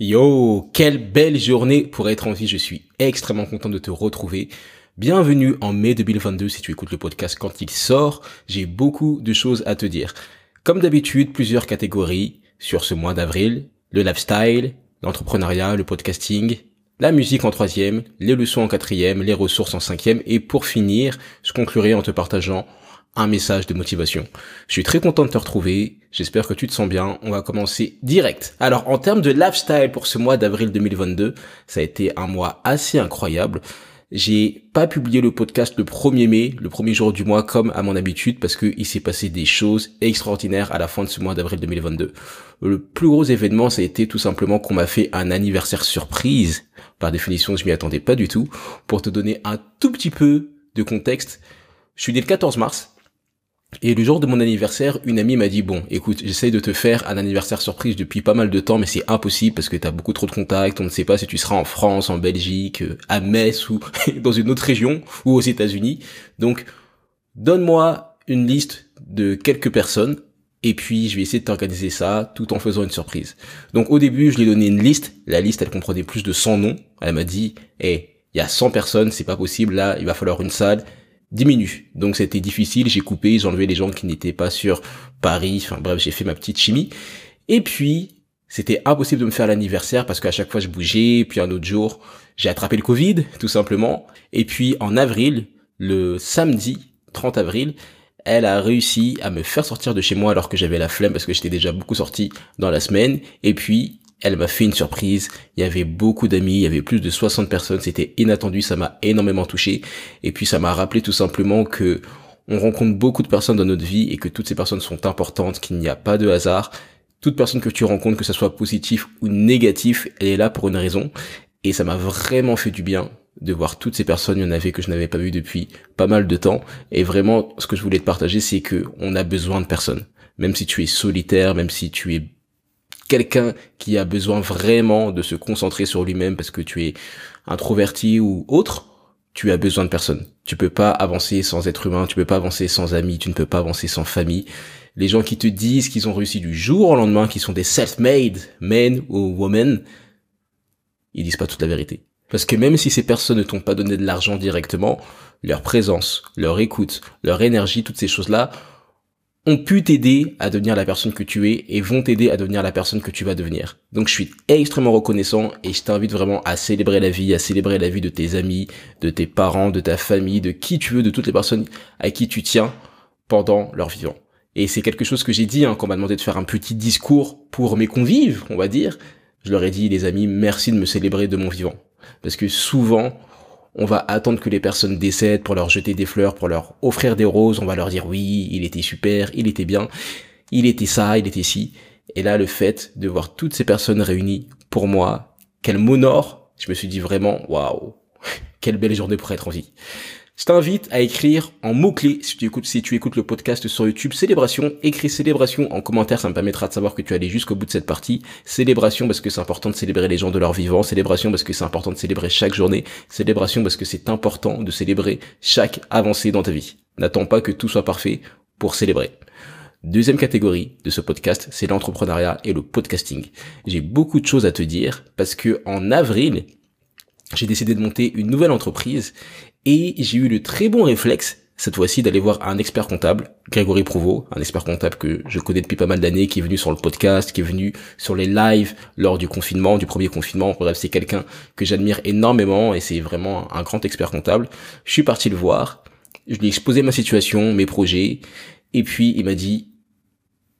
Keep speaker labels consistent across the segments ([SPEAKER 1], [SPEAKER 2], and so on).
[SPEAKER 1] Yo, quelle belle journée pour être en vie, je suis extrêmement content de te retrouver. Bienvenue en mai 2022 si tu écoutes le podcast quand il sort, j'ai beaucoup de choses à te dire. Comme d'habitude, plusieurs catégories sur ce mois d'avril, le lifestyle, l'entrepreneuriat, le podcasting, la musique en troisième, les leçons en quatrième, les ressources en cinquième et pour finir, je conclurai en te partageant un message de motivation. Je suis très content de te retrouver. J'espère que tu te sens bien. On va commencer direct. Alors, en termes de lifestyle pour ce mois d'avril 2022, ça a été un mois assez incroyable. J'ai pas publié le podcast le 1er mai, le premier jour du mois comme à mon habitude parce qu'il s'est passé des choses extraordinaires à la fin de ce mois d'avril 2022. Le plus gros événement, ça a été tout simplement qu'on m'a fait un anniversaire surprise. Par définition, je m'y attendais pas du tout. Pour te donner un tout petit peu de contexte, je suis né le 14 mars et le jour de mon anniversaire, une amie m'a dit bon, écoute, j'essaye de te faire un anniversaire surprise depuis pas mal de temps, mais c'est impossible parce que t'as beaucoup trop de contacts. On ne sait pas si tu seras en France, en Belgique, euh, à Metz ou dans une autre région ou aux États-Unis. Donc, donne-moi une liste de quelques personnes et puis je vais essayer de t'organiser ça tout en faisant une surprise. Donc au début, je lui ai donné une liste. La liste, elle comprenait plus de 100 noms. Elle m'a dit, eh, il y a 100 personnes, c'est pas possible. Là, il va falloir une salle diminue. Donc c'était difficile, j'ai coupé, j'ai enlevé les gens qui n'étaient pas sur Paris, enfin bref, j'ai fait ma petite chimie. Et puis, c'était impossible de me faire l'anniversaire parce qu'à chaque fois je bougeais, puis un autre jour, j'ai attrapé le Covid, tout simplement. Et puis en avril, le samedi 30 avril, elle a réussi à me faire sortir de chez moi alors que j'avais la flemme parce que j'étais déjà beaucoup sorti dans la semaine. Et puis, elle m'a fait une surprise. Il y avait beaucoup d'amis, il y avait plus de 60 personnes. C'était inattendu, ça m'a énormément touché. Et puis ça m'a rappelé tout simplement que on rencontre beaucoup de personnes dans notre vie et que toutes ces personnes sont importantes, qu'il n'y a pas de hasard. Toute personne que tu rencontres, que ce soit positif ou négatif, elle est là pour une raison. Et ça m'a vraiment fait du bien de voir toutes ces personnes. Il y en avait que je n'avais pas vu depuis pas mal de temps. Et vraiment, ce que je voulais te partager, c'est que on a besoin de personnes. Même si tu es solitaire, même si tu es quelqu'un qui a besoin vraiment de se concentrer sur lui-même parce que tu es introverti ou autre, tu as besoin de personne. Tu peux pas avancer sans être humain, tu peux pas avancer sans amis, tu ne peux pas avancer sans famille. Les gens qui te disent qu'ils ont réussi du jour au lendemain, qui sont des self-made men ou women, ils disent pas toute la vérité. Parce que même si ces personnes ne t'ont pas donné de l'argent directement, leur présence, leur écoute, leur énergie, toutes ces choses-là ont pu t'aider à devenir la personne que tu es et vont t'aider à devenir la personne que tu vas devenir. Donc je suis extrêmement reconnaissant et je t'invite vraiment à célébrer la vie, à célébrer la vie de tes amis, de tes parents, de ta famille, de qui tu veux, de toutes les personnes à qui tu tiens pendant leur vivant. Et c'est quelque chose que j'ai dit hein, quand on m'a demandé de faire un petit discours pour mes convives, on va dire. Je leur ai dit, les amis, merci de me célébrer de mon vivant. Parce que souvent, on va attendre que les personnes décèdent pour leur jeter des fleurs, pour leur offrir des roses, on va leur dire oui, il était super, il était bien, il était ça, il était ci. Et là, le fait de voir toutes ces personnes réunies pour moi, qu'elles m'honorent, je me suis dit vraiment, waouh, quelle belle journée pour être en vie. Je t'invite à écrire en mots-clés si tu écoutes, si tu écoutes le podcast sur YouTube Célébration. Écris Célébration en commentaire, ça me permettra de savoir que tu es allé jusqu'au bout de cette partie. Célébration parce que c'est important de célébrer les gens de leur vivant. Célébration parce que c'est important de célébrer chaque journée. Célébration parce que c'est important de célébrer chaque avancée dans ta vie. N'attends pas que tout soit parfait pour célébrer. Deuxième catégorie de ce podcast, c'est l'entrepreneuriat et le podcasting. J'ai beaucoup de choses à te dire parce que en avril, j'ai décidé de monter une nouvelle entreprise et j'ai eu le très bon réflexe cette fois-ci d'aller voir un expert comptable, Grégory Prouveau, un expert comptable que je connais depuis pas mal d'années, qui est venu sur le podcast, qui est venu sur les lives lors du confinement, du premier confinement. Bref, c'est quelqu'un que j'admire énormément et c'est vraiment un grand expert comptable. Je suis parti le voir, je lui ai exposé ma situation, mes projets, et puis il m'a dit,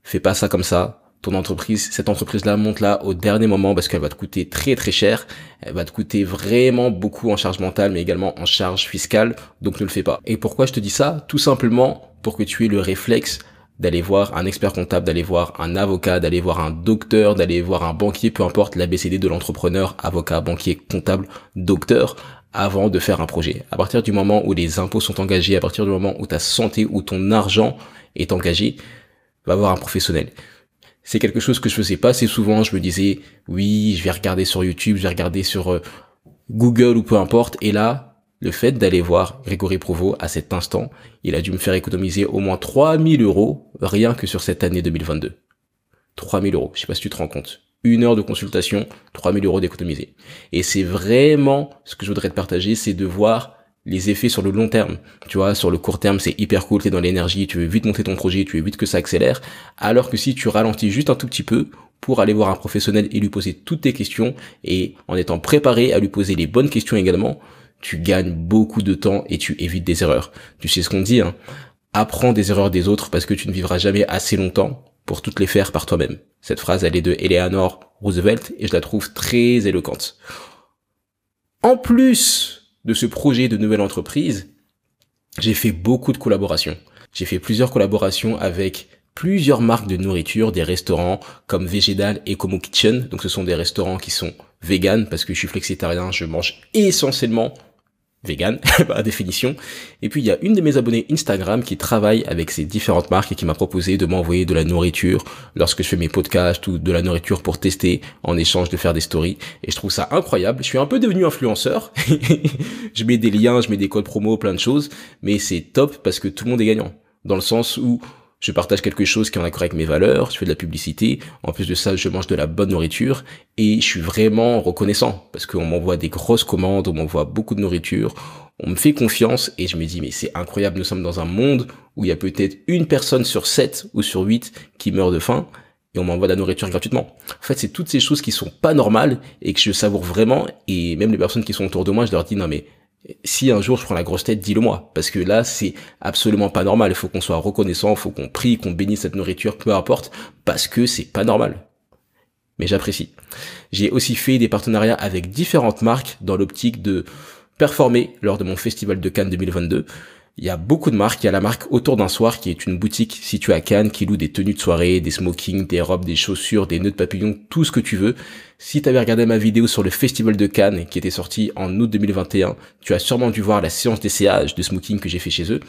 [SPEAKER 1] fais pas ça comme ça, ton entreprise, cette entreprise-là monte là au dernier moment parce qu'elle va te coûter très très cher, elle va te coûter vraiment beaucoup en charge mentale mais également en charge fiscale, donc ne le fais pas. Et pourquoi je te dis ça? Tout simplement pour que tu aies le réflexe d'aller voir un expert comptable, d'aller voir un avocat, d'aller voir un docteur, d'aller voir un banquier, peu importe l'ABCD de l'entrepreneur, avocat, banquier, comptable, docteur, avant de faire un projet. À partir du moment où les impôts sont engagés, à partir du moment où ta santé ou ton argent est engagé, va voir un professionnel c'est quelque chose que je faisais pas assez souvent. Je me disais, oui, je vais regarder sur YouTube, je vais regarder sur euh, Google ou peu importe. Et là, le fait d'aller voir Grégory Provo à cet instant, il a dû me faire économiser au moins 3000 euros rien que sur cette année 2022. 3000 euros. Je sais pas si tu te rends compte. une heure de consultation, 3000 euros d'économiser. Et c'est vraiment ce que je voudrais te partager, c'est de voir les effets sur le long terme. Tu vois, sur le court terme, c'est hyper cool, t'es dans l'énergie, tu veux vite monter ton projet, tu veux vite que ça accélère. Alors que si tu ralentis juste un tout petit peu pour aller voir un professionnel et lui poser toutes tes questions et en étant préparé à lui poser les bonnes questions également, tu gagnes beaucoup de temps et tu évites des erreurs. Tu sais ce qu'on dit, hein. Apprends des erreurs des autres parce que tu ne vivras jamais assez longtemps pour toutes les faire par toi-même. Cette phrase, elle est de Eleanor Roosevelt et je la trouve très éloquente. En plus de ce projet de nouvelle entreprise, j'ai fait beaucoup de collaborations. J'ai fait plusieurs collaborations avec plusieurs marques de nourriture, des restaurants comme Végédal et Como Kitchen. Donc ce sont des restaurants qui sont vegan parce que je suis flexitarien, je mange essentiellement vegan par définition. Et puis il y a une de mes abonnés Instagram qui travaille avec ces différentes marques et qui m'a proposé de m'envoyer de la nourriture lorsque je fais mes podcasts ou de la nourriture pour tester en échange de faire des stories. Et je trouve ça incroyable. Je suis un peu devenu influenceur. je mets des liens, je mets des codes promo, plein de choses, mais c'est top parce que tout le monde est gagnant. Dans le sens où je partage quelque chose qui en accord avec mes valeurs, je fais de la publicité, en plus de ça, je mange de la bonne nourriture et je suis vraiment reconnaissant parce qu'on m'envoie des grosses commandes, on m'envoie beaucoup de nourriture, on me fait confiance et je me dis mais c'est incroyable, nous sommes dans un monde où il y a peut-être une personne sur sept ou sur huit qui meurt de faim et on m'envoie de la nourriture gratuitement. En fait, c'est toutes ces choses qui sont pas normales et que je savoure vraiment et même les personnes qui sont autour de moi, je leur dis non mais si un jour je prends la grosse tête, dis-le moi. Parce que là, c'est absolument pas normal. Il faut qu'on soit reconnaissant, il faut qu'on prie, qu'on bénisse cette nourriture, peu importe, parce que c'est pas normal. Mais j'apprécie. J'ai aussi fait des partenariats avec différentes marques dans l'optique de performer lors de mon festival de Cannes 2022. Il y a beaucoup de marques. Il y a la marque Autour d'un soir qui est une boutique située à Cannes qui loue des tenues de soirée, des smokings, des robes, des chaussures, des nœuds de papillon, tout ce que tu veux. Si tu avais regardé ma vidéo sur le festival de Cannes qui était sortie en août 2021, tu as sûrement dû voir la séance d'essayage de smoking que j'ai fait chez eux.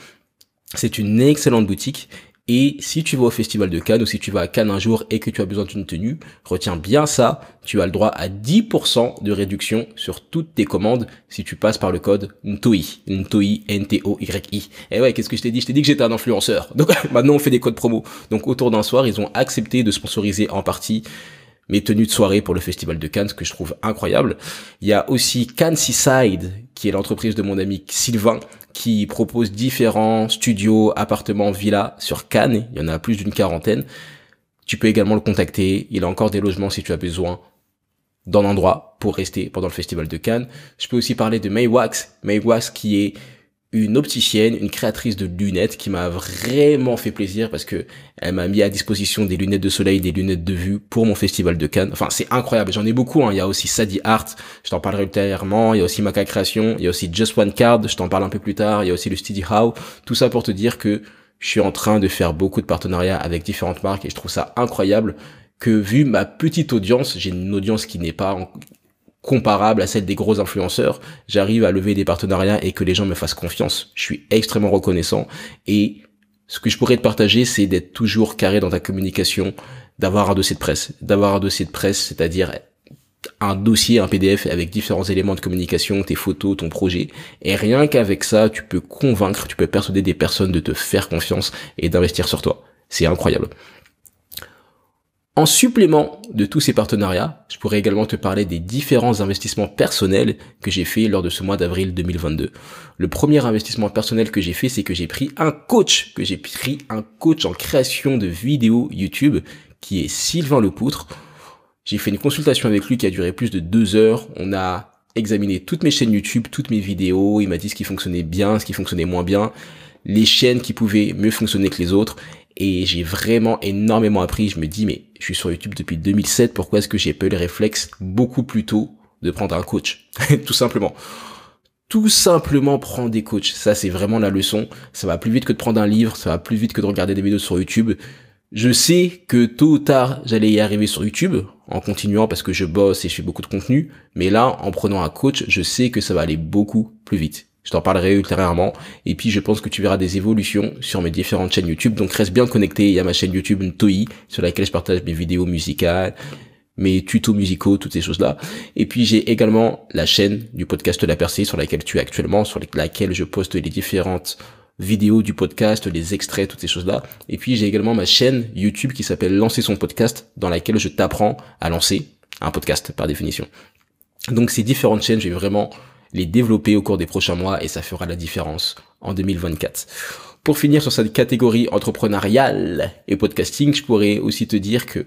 [SPEAKER 1] C'est une excellente boutique et si tu vas au festival de Cannes ou si tu vas à Cannes un jour et que tu as besoin d'une tenue, retiens bien ça, tu as le droit à 10% de réduction sur toutes tes commandes si tu passes par le code NTOI. NTOI, N-T-O-Y-I. Et ouais, qu'est-ce que je t'ai dit? Je t'ai dit que j'étais un influenceur. Donc maintenant on fait des codes promo. Donc autour d'un soir, ils ont accepté de sponsoriser en partie mes tenues de soirée pour le festival de Cannes, que je trouve incroyable. Il y a aussi Cannes Seaside, qui est l'entreprise de mon ami Sylvain, qui propose différents studios, appartements, villas sur Cannes. Il y en a plus d'une quarantaine. Tu peux également le contacter. Il a encore des logements si tu as besoin d'un endroit pour rester pendant le festival de Cannes. Je peux aussi parler de Maywax. Maywax qui est une opticienne, une créatrice de lunettes qui m'a vraiment fait plaisir parce que elle m'a mis à disposition des lunettes de soleil, des lunettes de vue pour mon festival de Cannes. Enfin, c'est incroyable. J'en ai beaucoup. Hein. Il y a aussi Sadie Art, je t'en parlerai ultérieurement. Il y a aussi Maca Création. Il y a aussi Just One Card, je t'en parle un peu plus tard. Il y a aussi le Steady How. Tout ça pour te dire que je suis en train de faire beaucoup de partenariats avec différentes marques et je trouve ça incroyable que vu ma petite audience, j'ai une audience qui n'est pas comparable à celle des gros influenceurs, j'arrive à lever des partenariats et que les gens me fassent confiance. Je suis extrêmement reconnaissant et ce que je pourrais te partager, c'est d'être toujours carré dans ta communication, d'avoir un dossier de presse, d'avoir un dossier de presse, c'est-à-dire un dossier, un PDF avec différents éléments de communication, tes photos, ton projet. Et rien qu'avec ça, tu peux convaincre, tu peux persuader des personnes de te faire confiance et d'investir sur toi. C'est incroyable. En supplément de tous ces partenariats, je pourrais également te parler des différents investissements personnels que j'ai fait lors de ce mois d'avril 2022. Le premier investissement personnel que j'ai fait, c'est que j'ai pris un coach, que j'ai pris un coach en création de vidéos YouTube, qui est Sylvain Lepoutre. J'ai fait une consultation avec lui qui a duré plus de deux heures. On a examiné toutes mes chaînes YouTube, toutes mes vidéos. Il m'a dit ce qui fonctionnait bien, ce qui fonctionnait moins bien, les chaînes qui pouvaient mieux fonctionner que les autres et j'ai vraiment énormément appris. Je me dis, mais je suis sur YouTube depuis 2007, pourquoi est-ce que j'ai pas eu le réflexe beaucoup plus tôt de prendre un coach? Tout simplement. Tout simplement prendre des coachs. Ça, c'est vraiment la leçon. Ça va plus vite que de prendre un livre, ça va plus vite que de regarder des vidéos sur YouTube. Je sais que tôt ou tard, j'allais y arriver sur YouTube, en continuant parce que je bosse et je fais beaucoup de contenu. Mais là, en prenant un coach, je sais que ça va aller beaucoup plus vite. Je t'en parlerai ultérieurement. Et puis, je pense que tu verras des évolutions sur mes différentes chaînes YouTube. Donc, reste bien connecté. Il y a ma chaîne YouTube Ntoi, sur laquelle je partage mes vidéos musicales, mes tutos musicaux, toutes ces choses-là. Et puis, j'ai également la chaîne du podcast La Percée, sur laquelle tu es actuellement, sur laquelle je poste les différentes vidéo du podcast, les extraits, toutes ces choses-là. Et puis j'ai également ma chaîne YouTube qui s'appelle Lancer son podcast, dans laquelle je t'apprends à lancer un podcast par définition. Donc ces différentes chaînes, je vais vraiment les développer au cours des prochains mois et ça fera la différence en 2024. Pour finir sur cette catégorie entrepreneuriale et podcasting, je pourrais aussi te dire que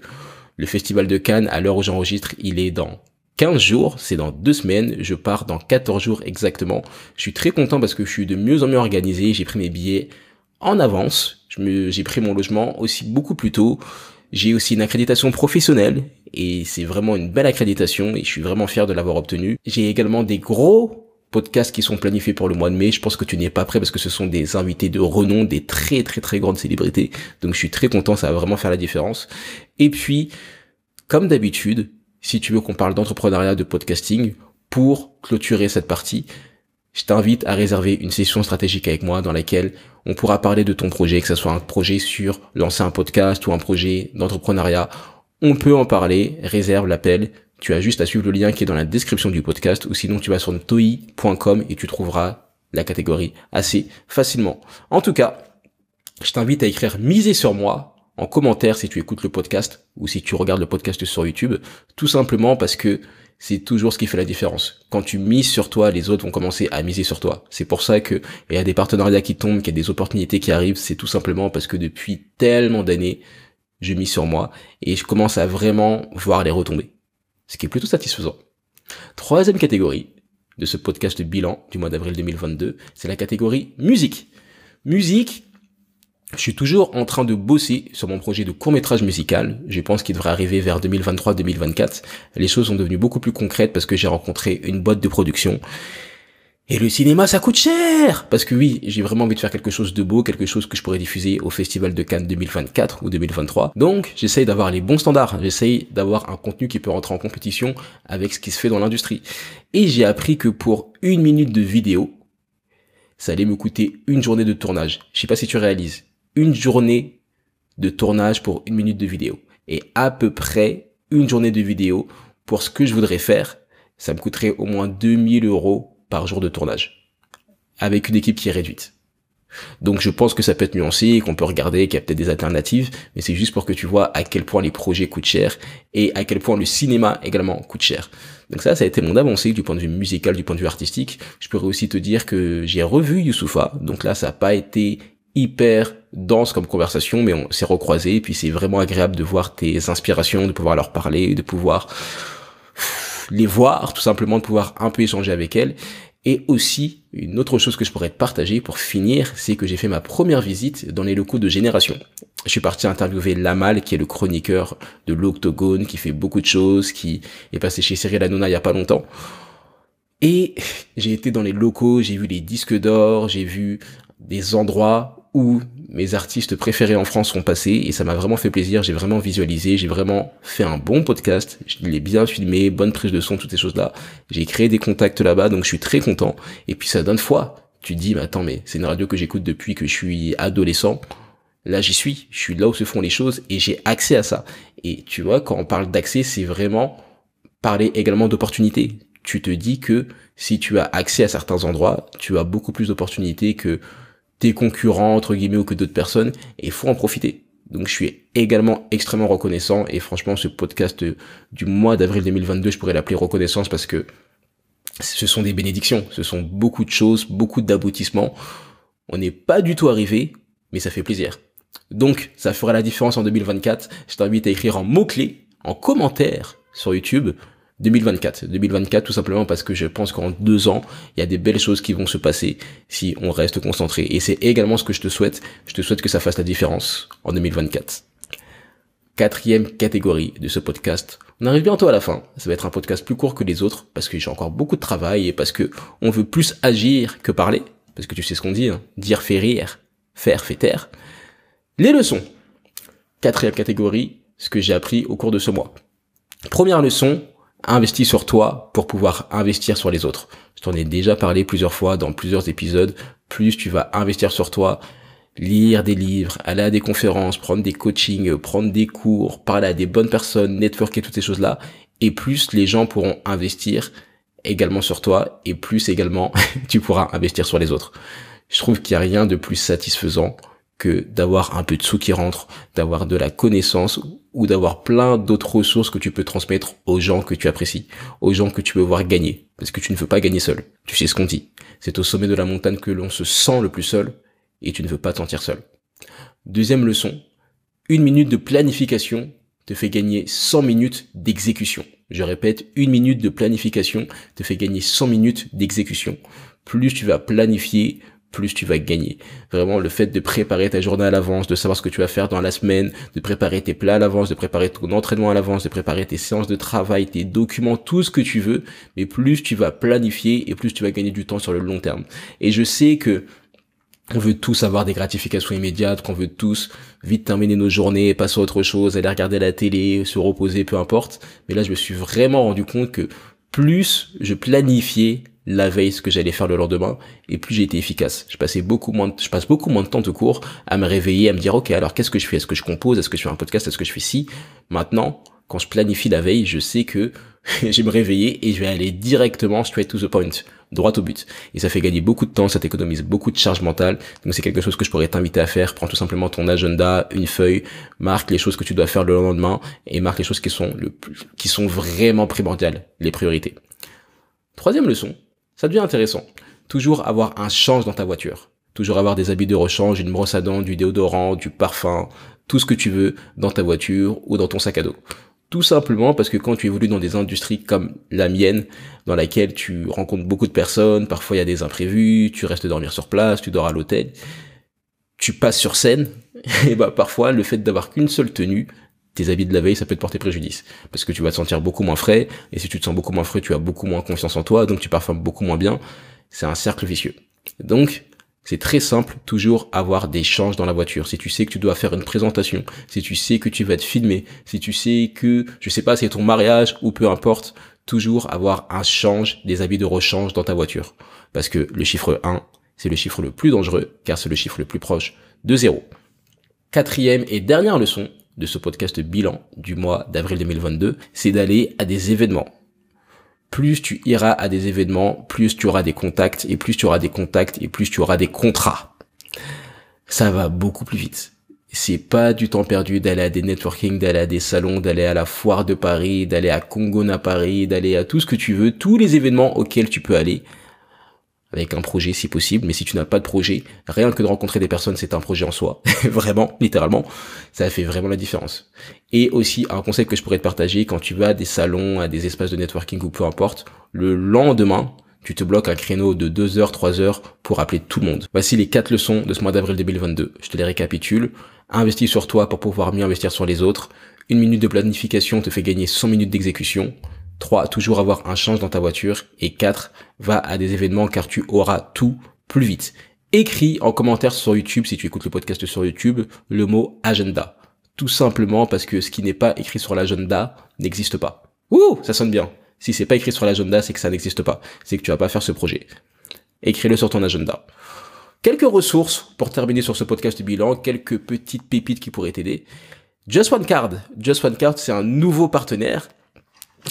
[SPEAKER 1] le Festival de Cannes, à l'heure où j'enregistre, il est dans 15 jours, c'est dans deux semaines, je pars dans 14 jours exactement. Je suis très content parce que je suis de mieux en mieux organisé, j'ai pris mes billets en avance, j'ai pris mon logement aussi beaucoup plus tôt, j'ai aussi une accréditation professionnelle et c'est vraiment une belle accréditation et je suis vraiment fier de l'avoir obtenue. J'ai également des gros podcasts qui sont planifiés pour le mois de mai. Je pense que tu n'es pas prêt parce que ce sont des invités de renom, des très très très grandes célébrités. Donc je suis très content, ça va vraiment faire la différence. Et puis, comme d'habitude, si tu veux qu'on parle d'entrepreneuriat, de podcasting, pour clôturer cette partie, je t'invite à réserver une session stratégique avec moi dans laquelle on pourra parler de ton projet, que ce soit un projet sur lancer un podcast ou un projet d'entrepreneuriat. On peut en parler, réserve l'appel. Tu as juste à suivre le lien qui est dans la description du podcast ou sinon tu vas sur toi.com et tu trouveras la catégorie assez facilement. En tout cas, je t'invite à écrire miser sur moi en commentaire si tu écoutes le podcast ou si tu regardes le podcast sur YouTube, tout simplement parce que c'est toujours ce qui fait la différence. Quand tu mises sur toi, les autres vont commencer à miser sur toi. C'est pour ça que il y a des partenariats qui tombent, qu'il y a des opportunités qui arrivent, c'est tout simplement parce que depuis tellement d'années, je mise sur moi et je commence à vraiment voir les retomber. Ce qui est plutôt satisfaisant. Troisième catégorie de ce podcast bilan du mois d'avril 2022, c'est la catégorie musique. Musique, je suis toujours en train de bosser sur mon projet de court-métrage musical. Je pense qu'il devrait arriver vers 2023-2024. Les choses sont devenues beaucoup plus concrètes parce que j'ai rencontré une boîte de production. Et le cinéma, ça coûte cher Parce que oui, j'ai vraiment envie de faire quelque chose de beau, quelque chose que je pourrais diffuser au Festival de Cannes 2024 ou 2023. Donc, j'essaye d'avoir les bons standards. J'essaye d'avoir un contenu qui peut rentrer en compétition avec ce qui se fait dans l'industrie. Et j'ai appris que pour une minute de vidéo, ça allait me coûter une journée de tournage. Je sais pas si tu réalises une journée de tournage pour une minute de vidéo. Et à peu près une journée de vidéo pour ce que je voudrais faire, ça me coûterait au moins 2000 euros par jour de tournage. Avec une équipe qui est réduite. Donc je pense que ça peut être nuancé, qu'on peut regarder, qu'il y a peut-être des alternatives, mais c'est juste pour que tu vois à quel point les projets coûtent cher et à quel point le cinéma également coûte cher. Donc ça, ça a été mon avancée du point de vue musical, du point de vue artistique. Je pourrais aussi te dire que j'ai revu Youssoufa, donc là ça n'a pas été hyper dense comme conversation, mais on s'est recroisé, et puis c'est vraiment agréable de voir tes inspirations, de pouvoir leur parler, de pouvoir les voir, tout simplement de pouvoir un peu échanger avec elles. Et aussi, une autre chose que je pourrais te partager pour finir, c'est que j'ai fait ma première visite dans les locaux de Génération. Je suis parti interviewer Lamal, qui est le chroniqueur de l'Octogone, qui fait beaucoup de choses, qui est passé chez Cyril Hanouna il y a pas longtemps. Et j'ai été dans les locaux, j'ai vu les disques d'or, j'ai vu des endroits où mes artistes préférés en France sont passés et ça m'a vraiment fait plaisir, j'ai vraiment visualisé, j'ai vraiment fait un bon podcast, je l'ai bien filmé, bonne prise de son, toutes ces choses-là. J'ai créé des contacts là-bas, donc je suis très content. Et puis ça donne foi. Tu te dis, mais attends, mais c'est une radio que j'écoute depuis que je suis adolescent. Là, j'y suis, je suis là où se font les choses et j'ai accès à ça. Et tu vois, quand on parle d'accès, c'est vraiment parler également d'opportunités. Tu te dis que si tu as accès à certains endroits, tu as beaucoup plus d'opportunités que tes concurrents, entre guillemets, ou que d'autres personnes, et il faut en profiter. Donc je suis également extrêmement reconnaissant, et franchement, ce podcast du mois d'avril 2022, je pourrais l'appeler reconnaissance parce que ce sont des bénédictions, ce sont beaucoup de choses, beaucoup d'aboutissements. On n'est pas du tout arrivé, mais ça fait plaisir. Donc, ça fera la différence en 2024. Je t'invite à écrire en mots-clés, en commentaire sur YouTube, 2024. 2024 tout simplement parce que je pense qu'en deux ans, il y a des belles choses qui vont se passer si on reste concentré. Et c'est également ce que je te souhaite. Je te souhaite que ça fasse la différence en 2024. Quatrième catégorie de ce podcast. On arrive bientôt à la fin. Ça va être un podcast plus court que les autres parce que j'ai encore beaucoup de travail et parce que on veut plus agir que parler. Parce que tu sais ce qu'on dit, hein. dire fait rire, faire fait taire. Les leçons. Quatrième catégorie, ce que j'ai appris au cours de ce mois. Première leçon, investis sur toi pour pouvoir investir sur les autres. Je t'en ai déjà parlé plusieurs fois dans plusieurs épisodes. Plus tu vas investir sur toi, lire des livres, aller à des conférences, prendre des coachings, prendre des cours, parler à des bonnes personnes, networker toutes ces choses-là, et plus les gens pourront investir également sur toi, et plus également tu pourras investir sur les autres. Je trouve qu'il n'y a rien de plus satisfaisant que d'avoir un peu de sous qui rentre, d'avoir de la connaissance ou d'avoir plein d'autres ressources que tu peux transmettre aux gens que tu apprécies, aux gens que tu veux voir gagner, parce que tu ne veux pas gagner seul. Tu sais ce qu'on dit. C'est au sommet de la montagne que l'on se sent le plus seul et tu ne veux pas te sentir seul. Deuxième leçon, une minute de planification te fait gagner 100 minutes d'exécution. Je répète, une minute de planification te fait gagner 100 minutes d'exécution. Plus tu vas planifier, plus tu vas gagner. Vraiment, le fait de préparer ta journée à l'avance, de savoir ce que tu vas faire dans la semaine, de préparer tes plats à l'avance, de préparer ton entraînement à l'avance, de préparer tes séances de travail, tes documents, tout ce que tu veux, mais plus tu vas planifier et plus tu vas gagner du temps sur le long terme. Et je sais que on veut tous avoir des gratifications immédiates, qu'on veut tous vite terminer nos journées, passer à autre chose, aller regarder la télé, se reposer, peu importe. Mais là, je me suis vraiment rendu compte que plus je planifiais la veille ce que j'allais faire le lendemain et plus j'ai été efficace. Je passais beaucoup moins de, je passe beaucoup moins de temps de cours à me réveiller, à me dire OK, alors qu'est-ce que je fais? Est-ce que je compose? Est-ce que je fais un podcast? Est-ce que je fais ci? Maintenant, quand je planifie la veille, je sais que je vais me réveiller et je vais aller directement straight to the point, droit au but. Et ça fait gagner beaucoup de temps, ça t'économise beaucoup de charge mentale. Donc c'est quelque chose que je pourrais t'inviter à faire. Prends tout simplement ton agenda, une feuille, marque les choses que tu dois faire le lendemain et marque les choses qui sont le plus, qui sont vraiment primordiales, les priorités. Troisième leçon, ça devient intéressant. Toujours avoir un change dans ta voiture. Toujours avoir des habits de rechange, une brosse à dents, du déodorant, du parfum, tout ce que tu veux dans ta voiture ou dans ton sac à dos. Tout simplement parce que quand tu évolues dans des industries comme la mienne, dans laquelle tu rencontres beaucoup de personnes, parfois il y a des imprévus, tu restes dormir sur place, tu dors à l'hôtel, tu passes sur scène, et bah parfois le fait d'avoir qu'une seule tenue, tes habits de la veille, ça peut te porter préjudice. Parce que tu vas te sentir beaucoup moins frais, et si tu te sens beaucoup moins frais, tu as beaucoup moins confiance en toi, donc tu parfumes beaucoup moins bien. C'est un cercle vicieux. Donc, c'est très simple, toujours avoir des changes dans la voiture. Si tu sais que tu dois faire une présentation, si tu sais que tu vas te filmer, si tu sais que, je sais pas, c'est ton mariage ou peu importe, toujours avoir un change, des habits de rechange dans ta voiture. Parce que le chiffre 1, c'est le chiffre le plus dangereux, car c'est le chiffre le plus proche de 0. Quatrième et dernière leçon, de ce podcast bilan du mois d'avril 2022, c'est d'aller à des événements. Plus tu iras à des événements, plus tu auras des contacts, et plus tu auras des contacts, et plus tu auras des contrats. Ça va beaucoup plus vite. C'est pas du temps perdu d'aller à des networking, d'aller à des salons, d'aller à la foire de Paris, d'aller à Congo Paris, d'aller à tout ce que tu veux, tous les événements auxquels tu peux aller avec un projet si possible, mais si tu n'as pas de projet, rien que de rencontrer des personnes, c'est un projet en soi, vraiment, littéralement, ça fait vraiment la différence. Et aussi, un conseil que je pourrais te partager, quand tu vas à des salons, à des espaces de networking ou peu importe, le lendemain, tu te bloques un créneau de 2 heures, 3 heures pour appeler tout le monde. Voici les quatre leçons de ce mois d'avril 2022. Je te les récapitule. Investis sur toi pour pouvoir mieux investir sur les autres. Une minute de planification te fait gagner 100 minutes d'exécution. 3. Toujours avoir un change dans ta voiture. Et 4. Va à des événements car tu auras tout plus vite. Écris en commentaire sur YouTube, si tu écoutes le podcast sur YouTube, le mot agenda. Tout simplement parce que ce qui n'est pas écrit sur l'agenda n'existe pas. Ouh, ça sonne bien. Si c'est pas écrit sur l'agenda, c'est que ça n'existe pas. C'est que tu vas pas faire ce projet. Écris-le sur ton agenda. Quelques ressources pour terminer sur ce podcast bilan, quelques petites pépites qui pourraient t'aider. Just One Card. Just One Card, c'est un nouveau partenaire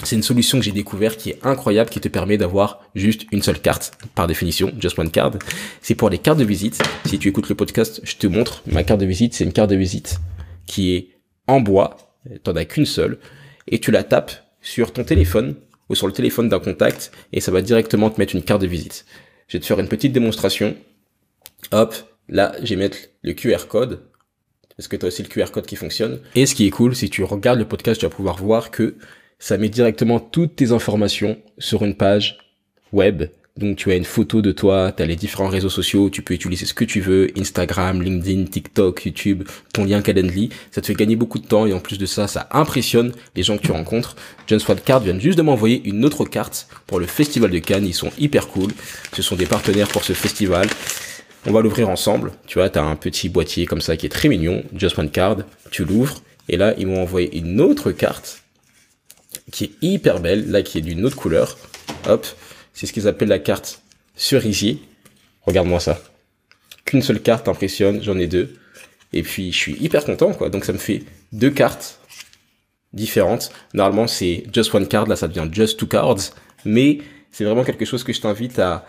[SPEAKER 1] c'est une solution que j'ai découvert qui est incroyable, qui te permet d'avoir juste une seule carte, par définition, just one card. C'est pour les cartes de visite. Si tu écoutes le podcast, je te montre ma carte de visite. C'est une carte de visite qui est en bois. T'en as qu'une seule. Et tu la tapes sur ton téléphone ou sur le téléphone d'un contact et ça va directement te mettre une carte de visite. Je vais te faire une petite démonstration. Hop, là, je vais mettre le QR code. Parce que tu as aussi le QR code qui fonctionne. Et ce qui est cool, si tu regardes le podcast, tu vas pouvoir voir que ça met directement toutes tes informations sur une page web. Donc tu as une photo de toi, tu as les différents réseaux sociaux, tu peux utiliser ce que tu veux, Instagram, LinkedIn, TikTok, YouTube, ton lien Calendly. Ça te fait gagner beaucoup de temps et en plus de ça, ça impressionne les gens que tu rencontres. John Swat Card vient juste de m'envoyer une autre carte pour le festival de Cannes. Ils sont hyper cool. Ce sont des partenaires pour ce festival. On va l'ouvrir ensemble. Tu vois, tu as un petit boîtier comme ça qui est très mignon. Just One Card. Tu l'ouvres. Et là, ils m'ont envoyé une autre carte qui est hyper belle, là qui est d'une autre couleur. Hop, c'est ce qu'ils appellent la carte cerisier. Regarde-moi ça. Qu'une seule carte impressionne, j'en ai deux. Et puis je suis hyper content quoi. Donc ça me fait deux cartes différentes. Normalement c'est just one card, là ça devient just two cards. Mais c'est vraiment quelque chose que je t'invite à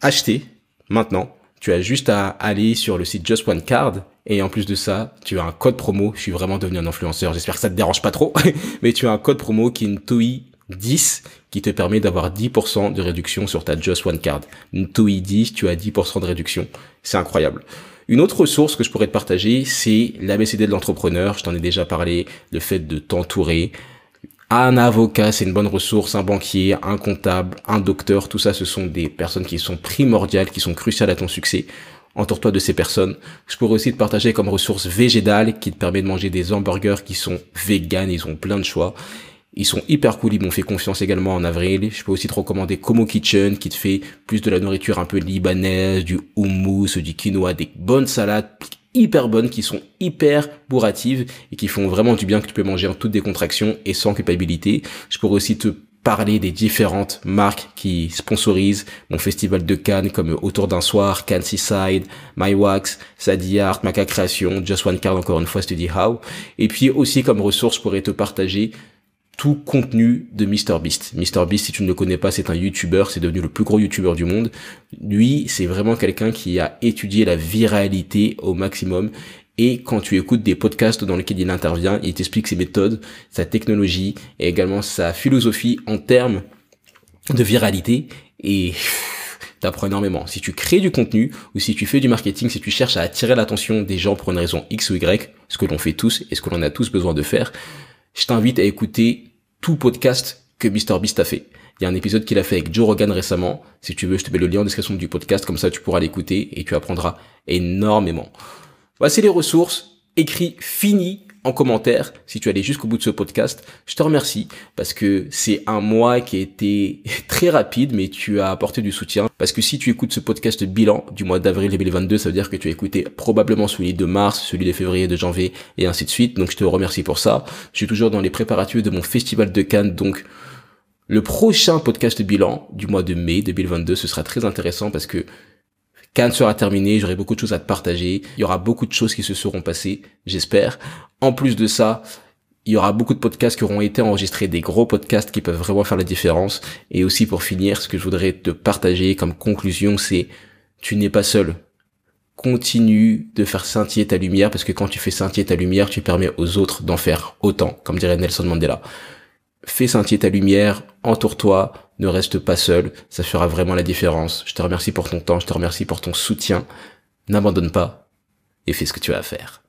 [SPEAKER 1] acheter maintenant Tu as juste à aller sur le site Just One Card et en plus de ça, tu as un code promo. Je suis vraiment devenu un influenceur. J'espère que ça te dérange pas trop, mais tu as un code promo qui est une TOI 10 qui te permet d'avoir 10% de réduction sur ta Just One Card. Une TOI 10, tu as 10% de réduction. C'est incroyable. Une autre ressource que je pourrais te partager, c'est l'ABCD de l'entrepreneur. Je t'en ai déjà parlé, le fait de t'entourer. Un avocat, c'est une bonne ressource, un banquier, un comptable, un docteur, tout ça, ce sont des personnes qui sont primordiales, qui sont cruciales à ton succès. Entoure-toi de ces personnes. Je pourrais aussi te partager comme ressource végétale qui te permet de manger des hamburgers qui sont véganes, ils ont plein de choix. Ils sont hyper cool, ils m'ont fait confiance également en avril. Je peux aussi te recommander Como Kitchen qui te fait plus de la nourriture un peu libanaise, du houmous, du quinoa, des bonnes salades hyper bonnes qui sont hyper bourratives et qui font vraiment du bien que tu peux manger en toute décontraction et sans culpabilité. Je pourrais aussi te parler des différentes marques qui sponsorisent mon festival de Cannes comme Autour d'un soir, Cannes Seaside, My Wax, Sadi Art, Maca Création, Just One Card encore une fois, dis how. Et puis aussi comme ressource, je pourrais te partager tout contenu de MrBeast. MrBeast, si tu ne le connais pas, c'est un YouTuber, c'est devenu le plus gros YouTuber du monde. Lui, c'est vraiment quelqu'un qui a étudié la viralité au maximum. Et quand tu écoutes des podcasts dans lesquels il intervient, il t'explique ses méthodes, sa technologie et également sa philosophie en termes de viralité. Et t'apprends énormément. Si tu crées du contenu ou si tu fais du marketing, si tu cherches à attirer l'attention des gens pour une raison X ou Y, ce que l'on fait tous et ce que l'on a tous besoin de faire, je t'invite à écouter tout podcast que MrBeast a fait. Il y a un épisode qu'il a fait avec Joe Rogan récemment. Si tu veux, je te mets le lien en description du podcast, comme ça tu pourras l'écouter et tu apprendras énormément. Voici les ressources. Écrit fini en commentaire si tu allais jusqu'au bout de ce podcast. Je te remercie parce que c'est un mois qui a été très rapide, mais tu as apporté du soutien. Parce que si tu écoutes ce podcast bilan du mois d'avril 2022, ça veut dire que tu as écouté probablement celui de mars, celui de février, de janvier et ainsi de suite. Donc je te remercie pour ça. Je suis toujours dans les préparatifs de mon festival de Cannes, donc le prochain podcast bilan du mois de mai 2022, ce sera très intéressant parce que Cannes sera terminé, j'aurai beaucoup de choses à te partager, il y aura beaucoup de choses qui se seront passées, j'espère. En plus de ça, il y aura beaucoup de podcasts qui auront été enregistrés, des gros podcasts qui peuvent vraiment faire la différence. Et aussi pour finir, ce que je voudrais te partager comme conclusion, c'est tu n'es pas seul. Continue de faire scintiller ta lumière parce que quand tu fais scintiller ta lumière, tu permets aux autres d'en faire autant, comme dirait Nelson Mandela. Fais scintiller ta lumière, entoure-toi, ne reste pas seul, ça fera vraiment la différence. Je te remercie pour ton temps, je te remercie pour ton soutien. N'abandonne pas et fais ce que tu as à faire.